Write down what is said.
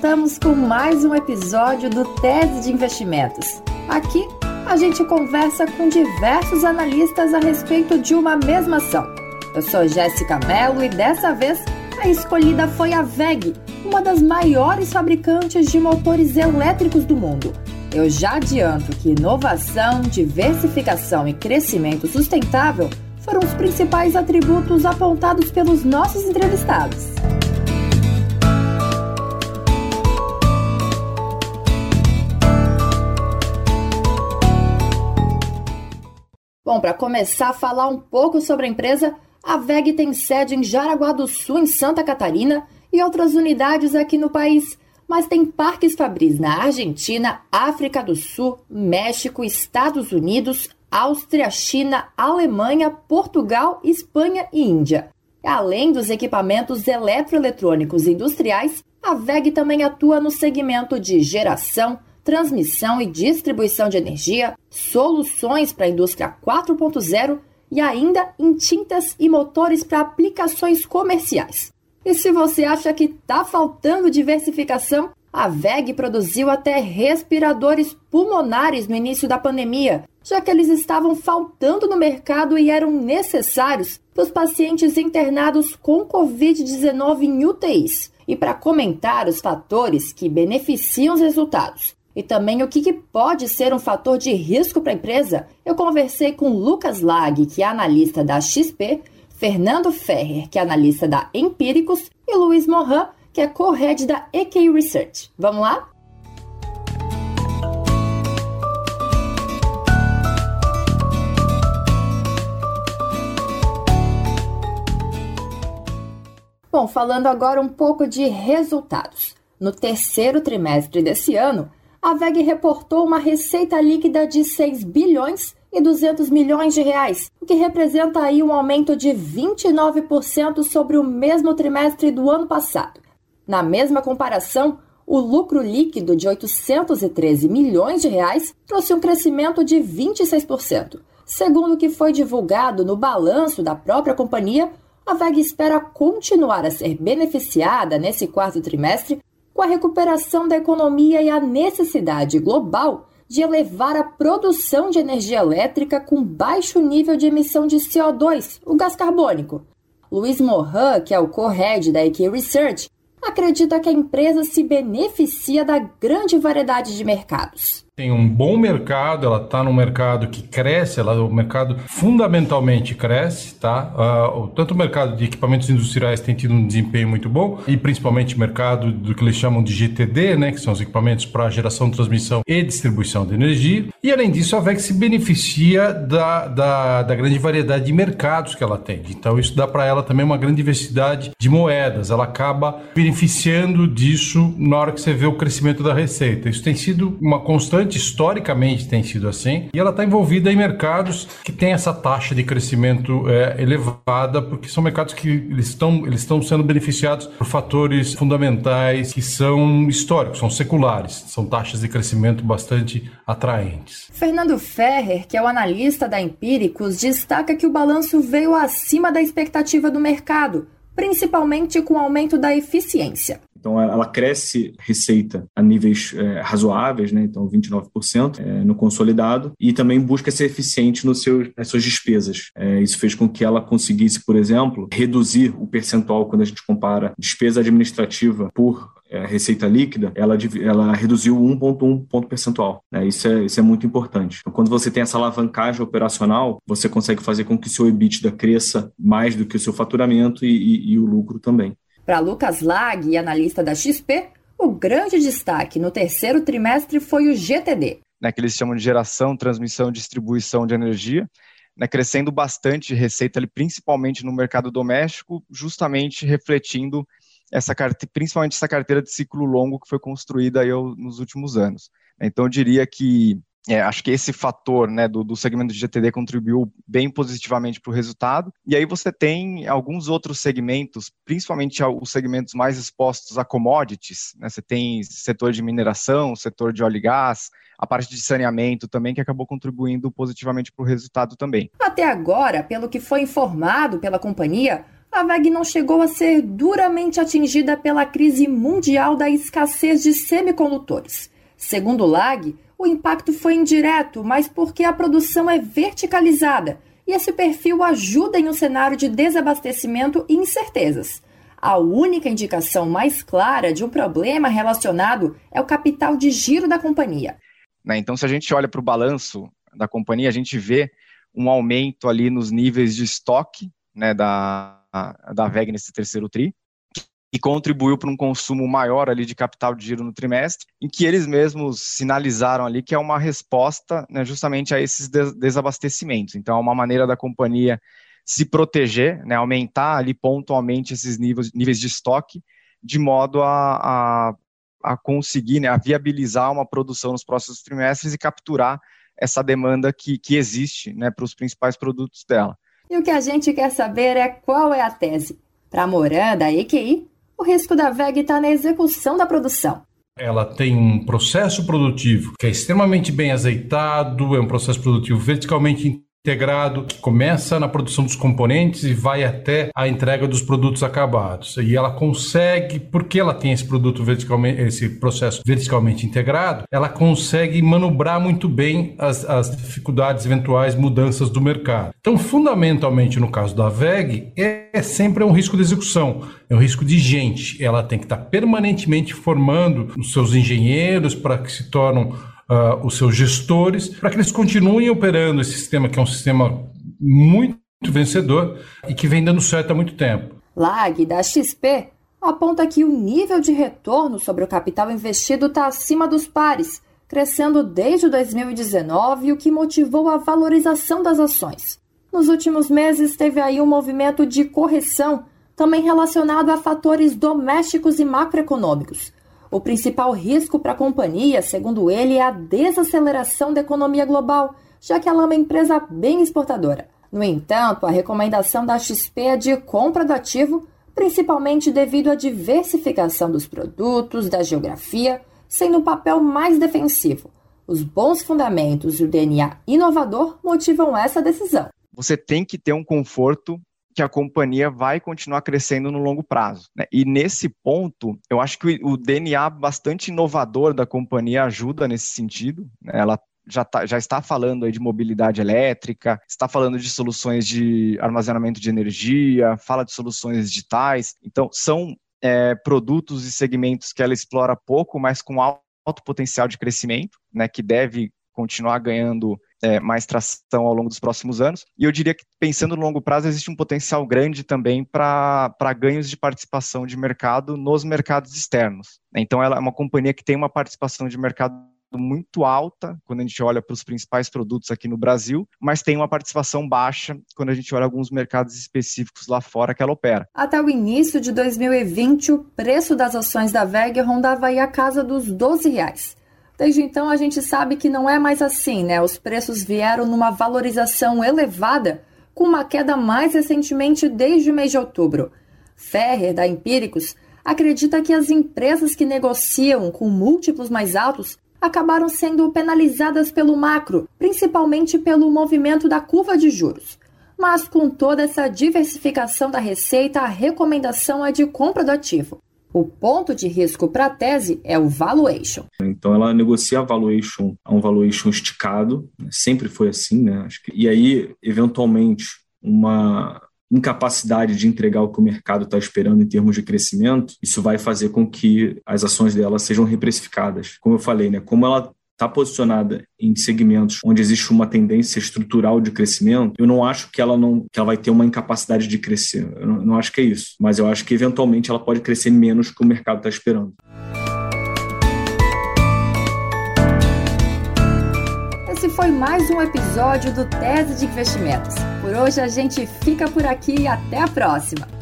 voltamos com mais um episódio do Tese de Investimentos. Aqui a gente conversa com diversos analistas a respeito de uma mesma ação. Eu sou Jéssica Mello e dessa vez a escolhida foi a VEG, uma das maiores fabricantes de motores elétricos do mundo. Eu já adianto que inovação, diversificação e crescimento sustentável foram os principais atributos apontados pelos nossos entrevistados. Bom, para começar a falar um pouco sobre a empresa, a VEG tem sede em Jaraguá do Sul, em Santa Catarina, e outras unidades aqui no país, mas tem parques fabris na Argentina, África do Sul, México, Estados Unidos, Áustria, China, Alemanha, Portugal, Espanha e Índia. Além dos equipamentos eletroeletrônicos industriais, a VEG também atua no segmento de geração, transmissão e distribuição de energia, soluções para a indústria 4.0 e ainda em tintas e motores para aplicações comerciais. E se você acha que está faltando diversificação, a VEG produziu até respiradores pulmonares no início da pandemia, já que eles estavam faltando no mercado e eram necessários para os pacientes internados com Covid-19 em UTIs. E para comentar os fatores que beneficiam os resultados e também o que, pode ser um fator de risco para a empresa, eu conversei com Lucas Lag, que é analista da XP, Fernando Ferrer, que é analista da Empíricos, e Luiz Morin, que é co-head da EK Research. Vamos lá? Bom, falando agora um pouco de resultados. No terceiro trimestre desse ano, a VEG reportou uma receita líquida de 6 bilhões e 200 milhões de reais, o que representa aí um aumento de 29% sobre o mesmo trimestre do ano passado. Na mesma comparação, o lucro líquido de 813 milhões de reais trouxe um crescimento de 26%. Segundo o que foi divulgado no balanço da própria companhia, a VEG espera continuar a ser beneficiada nesse quarto trimestre com a recuperação da economia e a necessidade global de elevar a produção de energia elétrica com baixo nível de emissão de CO2, o gás carbônico. Luiz Morin, que é o co-head da EQ Research, acredita que a empresa se beneficia da grande variedade de mercados tem um bom mercado, ela está num mercado que cresce, ela, o mercado fundamentalmente cresce, tá? Uh, tanto o mercado de equipamentos industriais tem tido um desempenho muito bom, e principalmente o mercado do que eles chamam de GTD, né? Que são os equipamentos para geração, transmissão e distribuição de energia. E além disso, a VEX se beneficia da, da, da grande variedade de mercados que ela tem. Então, isso dá para ela também uma grande diversidade de moedas. Ela acaba beneficiando disso na hora que você vê o crescimento da receita. Isso tem sido uma constante historicamente tem sido assim, e ela está envolvida em mercados que têm essa taxa de crescimento é, elevada, porque são mercados que eles estão, eles estão sendo beneficiados por fatores fundamentais que são históricos, são seculares, são taxas de crescimento bastante atraentes. Fernando Ferrer, que é o analista da Empíricos, destaca que o balanço veio acima da expectativa do mercado, principalmente com o aumento da eficiência. Então, ela cresce receita a níveis é, razoáveis, né? então 29% é, no consolidado, e também busca ser eficiente no seu, nas suas despesas. É, isso fez com que ela conseguisse, por exemplo, reduzir o percentual quando a gente compara despesa administrativa por é, receita líquida, ela, ela reduziu 1,1 ponto percentual. Né? Isso, é, isso é muito importante. Então, quando você tem essa alavancagem operacional, você consegue fazer com que o seu EBITDA cresça mais do que o seu faturamento e, e, e o lucro também. Para Lucas Lag, analista da XP, o grande destaque no terceiro trimestre foi o GTD. Né, que eles chamam de geração, transmissão e distribuição de energia, né, crescendo bastante receita, ali, principalmente no mercado doméstico, justamente refletindo essa principalmente essa carteira de ciclo longo que foi construída aí nos últimos anos. Então, eu diria que é, acho que esse fator né, do, do, segmento de GTD contribuiu bem positivamente para o resultado. E aí você tem alguns outros segmentos, principalmente os segmentos mais expostos a commodities. Né? Você tem setor de mineração, setor de óleo e gás, a parte de saneamento também, que acabou contribuindo positivamente para o resultado também. Até agora, pelo que foi informado pela companhia, a VEG não chegou a ser duramente atingida pela crise mundial da escassez de semicondutores. Segundo o LAG, o impacto foi indireto, mas porque a produção é verticalizada e esse perfil ajuda em um cenário de desabastecimento e incertezas. A única indicação mais clara de um problema relacionado é o capital de giro da companhia. Né, então, se a gente olha para o balanço da companhia, a gente vê um aumento ali nos níveis de estoque né, da, da VEG nesse terceiro TRI, e contribuiu para um consumo maior ali de capital de giro no trimestre, em que eles mesmos sinalizaram ali que é uma resposta né, justamente a esses desabastecimentos. Então, é uma maneira da companhia se proteger, né, aumentar ali pontualmente esses níveis, níveis de estoque, de modo a, a, a conseguir, né, a viabilizar uma produção nos próximos trimestres e capturar essa demanda que, que existe né, para os principais produtos dela. E o que a gente quer saber é qual é a tese. Para a Moran, da EQI, o risco da VEG está na execução da produção. Ela tem um processo produtivo que é extremamente bem azeitado, é um processo produtivo verticalmente integrado que começa na produção dos componentes e vai até a entrega dos produtos acabados. E ela consegue, porque ela tem esse produto verticalmente, esse processo verticalmente integrado, ela consegue manobrar muito bem as, as dificuldades, eventuais mudanças do mercado. Então, fundamentalmente no caso da VEG, é, é sempre um risco de execução, é um risco de gente. Ela tem que estar permanentemente formando os seus engenheiros para que se tornam uh, os seus gestores, para que eles continuem operando esse sistema, que é um sistema muito vencedor e que vem dando certo há muito tempo. Lag da XP aponta que o nível de retorno sobre o capital investido está acima dos pares, crescendo desde 2019, o que motivou a valorização das ações. Nos últimos meses, teve aí um movimento de correção, também relacionado a fatores domésticos e macroeconômicos, o principal risco para a companhia, segundo ele, é a desaceleração da economia global, já que ela é uma empresa bem exportadora. No entanto, a recomendação da XP é de compra do ativo, principalmente devido à diversificação dos produtos, da geografia, sendo o papel mais defensivo. Os bons fundamentos e o DNA inovador motivam essa decisão. Você tem que ter um conforto que a companhia vai continuar crescendo no longo prazo. Né? E nesse ponto, eu acho que o DNA bastante inovador da companhia ajuda nesse sentido. Né? Ela já, tá, já está falando de mobilidade elétrica, está falando de soluções de armazenamento de energia, fala de soluções digitais. Então, são é, produtos e segmentos que ela explora pouco, mas com alto potencial de crescimento, né, que deve continuar ganhando é, mais tração ao longo dos próximos anos. E eu diria que, pensando no longo prazo, existe um potencial grande também para ganhos de participação de mercado nos mercados externos. Então, ela é uma companhia que tem uma participação de mercado muito alta quando a gente olha para os principais produtos aqui no Brasil, mas tem uma participação baixa quando a gente olha alguns mercados específicos lá fora que ela opera. Até o início de 2020, o preço das ações da VEG rondava aí a casa dos 12 reais. Desde então a gente sabe que não é mais assim, né? Os preços vieram numa valorização elevada, com uma queda mais recentemente desde o mês de outubro. Ferrer, da Empíricos, acredita que as empresas que negociam com múltiplos mais altos acabaram sendo penalizadas pelo macro, principalmente pelo movimento da curva de juros. Mas com toda essa diversificação da receita, a recomendação é de compra do ativo. O ponto de risco para a tese é o valuation. Então ela negocia a valuation a um valuation esticado, né? sempre foi assim, né? E aí, eventualmente, uma incapacidade de entregar o que o mercado está esperando em termos de crescimento, isso vai fazer com que as ações dela sejam reprecificadas. Como eu falei, né? Como ela está posicionada em segmentos onde existe uma tendência estrutural de crescimento, eu não acho que ela não que ela vai ter uma incapacidade de crescer. Eu não, não acho que é isso. Mas eu acho que eventualmente ela pode crescer menos que o mercado está esperando. Esse foi mais um episódio do Tese de Investimentos. Por hoje a gente fica por aqui e até a próxima.